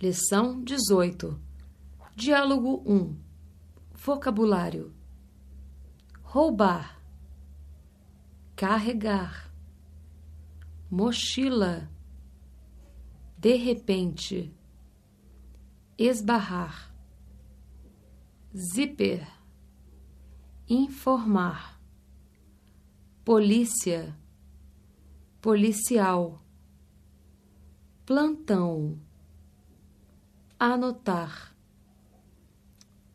Lição 18. Diálogo 1. Vocabulário: roubar, carregar, mochila, de repente, esbarrar, zíper, informar, polícia, policial, plantão anotar,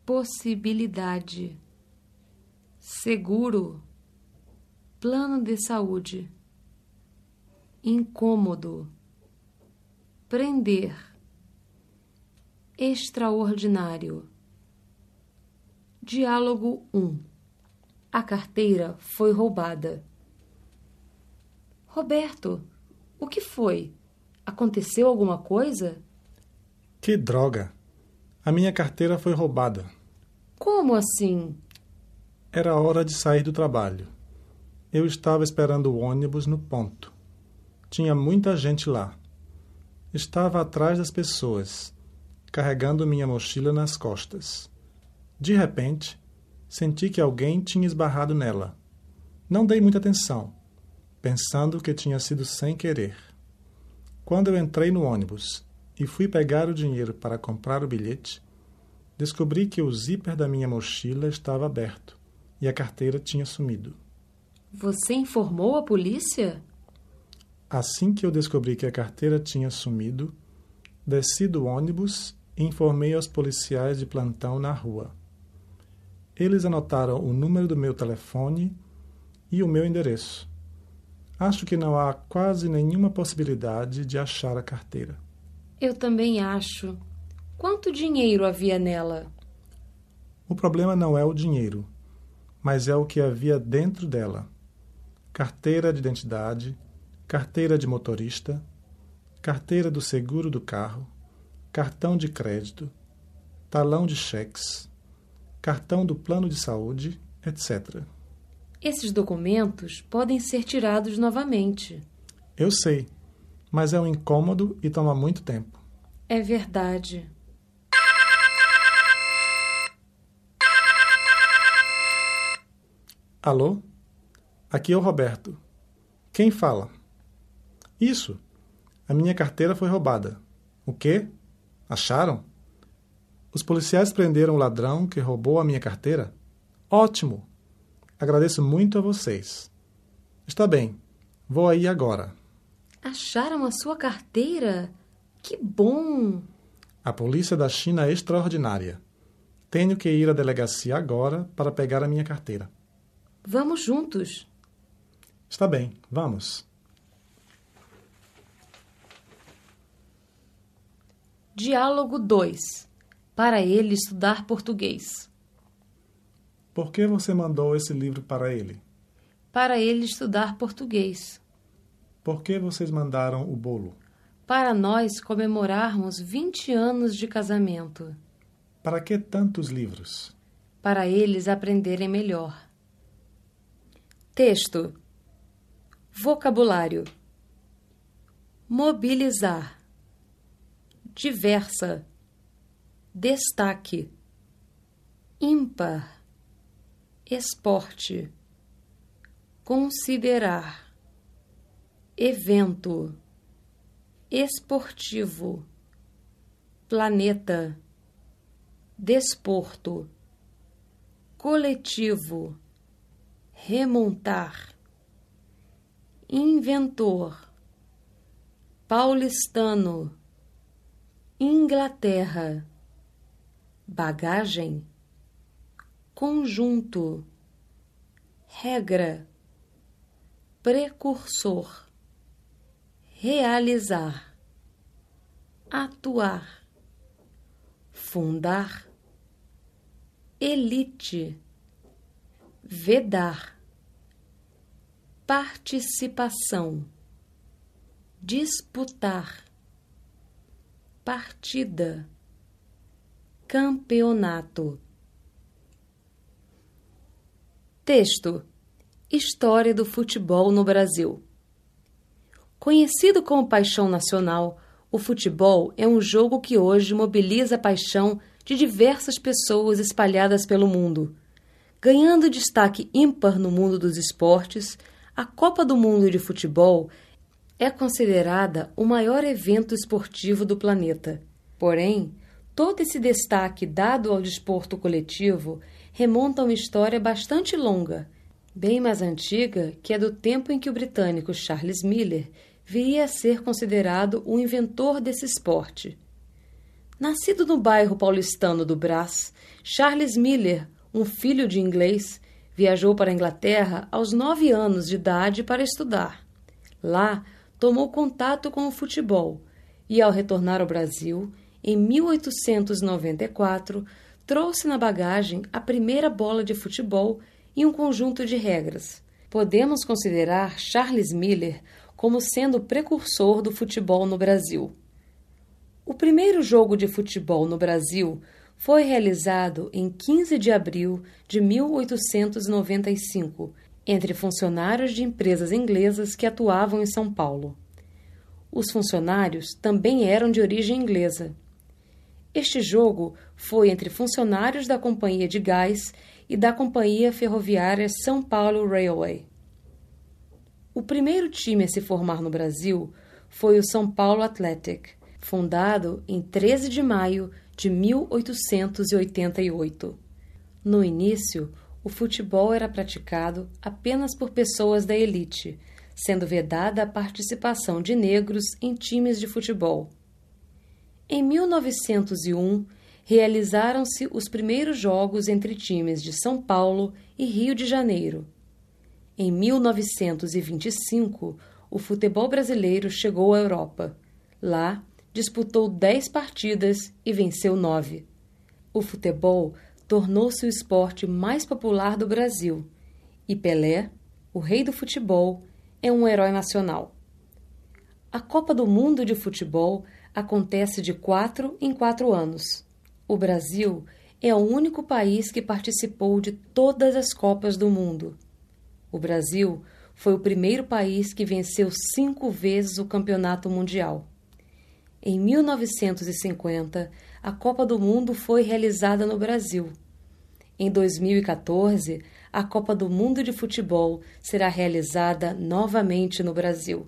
possibilidade, seguro, plano de saúde, incômodo, prender, extraordinário. Diálogo 1 A carteira foi roubada. Roberto, o que foi? Aconteceu alguma coisa? Que droga! A minha carteira foi roubada. Como assim? Era hora de sair do trabalho. Eu estava esperando o ônibus no ponto. Tinha muita gente lá. Estava atrás das pessoas, carregando minha mochila nas costas. De repente, senti que alguém tinha esbarrado nela. Não dei muita atenção, pensando que tinha sido sem querer. Quando eu entrei no ônibus e fui pegar o dinheiro para comprar o bilhete, descobri que o zíper da minha mochila estava aberto e a carteira tinha sumido. Você informou a polícia? Assim que eu descobri que a carteira tinha sumido, desci do ônibus e informei aos policiais de plantão na rua. Eles anotaram o número do meu telefone e o meu endereço. Acho que não há quase nenhuma possibilidade de achar a carteira. Eu também acho. Quanto dinheiro havia nela? O problema não é o dinheiro, mas é o que havia dentro dela: carteira de identidade, carteira de motorista, carteira do seguro do carro, cartão de crédito, talão de cheques, cartão do plano de saúde, etc. Esses documentos podem ser tirados novamente. Eu sei, mas é um incômodo e toma muito tempo. É verdade. Alô? Aqui é o Roberto. Quem fala? Isso. A minha carteira foi roubada. O quê? Acharam? Os policiais prenderam o ladrão que roubou a minha carteira? Ótimo! Agradeço muito a vocês. Está bem, vou aí agora. Acharam a sua carteira? Que bom! A polícia da China é extraordinária. Tenho que ir à delegacia agora para pegar a minha carteira. Vamos juntos. Está bem, vamos. Diálogo 2 Para ele estudar português. Por que você mandou esse livro para ele? Para ele estudar português. Por que vocês mandaram o bolo? Para nós comemorarmos 20 anos de casamento. Para que tantos livros? Para eles aprenderem melhor. Texto: Vocabulário: Mobilizar, Diversa, Destaque, Ímpar, Esporte, Considerar evento, esportivo, planeta, desporto, coletivo, remontar, inventor, paulistano, Inglaterra, bagagem, conjunto, regra, precursor realizar, atuar, fundar, elite, vedar, participação, disputar, partida, campeonato. Texto: História do futebol no Brasil. Conhecido como paixão nacional, O futebol é um jogo que hoje mobiliza a paixão de diversas pessoas espalhadas pelo mundo. Ganhando destaque ímpar no mundo dos esportes, a Copa do Mundo de Futebol é considerada o maior evento esportivo do planeta. Porém, todo esse destaque dado ao desporto coletivo remonta a uma história bastante longa, bem mais antiga que é do tempo em que o britânico Charles Miller viria a ser considerado o inventor desse esporte. Nascido no bairro paulistano do Brás, Charles Miller, um filho de inglês, viajou para a Inglaterra aos nove anos de idade para estudar. Lá, tomou contato com o futebol e, ao retornar ao Brasil, em 1894, trouxe na bagagem a primeira bola de futebol e um conjunto de regras. Podemos considerar Charles Miller como sendo precursor do futebol no Brasil. O primeiro jogo de futebol no Brasil foi realizado em 15 de abril de 1895 entre funcionários de empresas inglesas que atuavam em São Paulo. Os funcionários também eram de origem inglesa. Este jogo foi entre funcionários da Companhia de Gás e da Companhia Ferroviária São Paulo Railway. O primeiro time a se formar no Brasil foi o São Paulo Athletic, fundado em 13 de maio de 1888. No início, o futebol era praticado apenas por pessoas da elite, sendo vedada a participação de negros em times de futebol. Em 1901, realizaram-se os primeiros jogos entre times de São Paulo e Rio de Janeiro. Em 1925, o futebol brasileiro chegou à Europa. Lá, disputou dez partidas e venceu nove. O futebol tornou-se o esporte mais popular do Brasil e Pelé, o rei do futebol, é um herói nacional. A Copa do Mundo de Futebol acontece de quatro em quatro anos. O Brasil é o único país que participou de todas as Copas do Mundo. O Brasil foi o primeiro país que venceu cinco vezes o Campeonato Mundial. Em 1950, a Copa do Mundo foi realizada no Brasil. Em 2014, a Copa do Mundo de Futebol será realizada novamente no Brasil.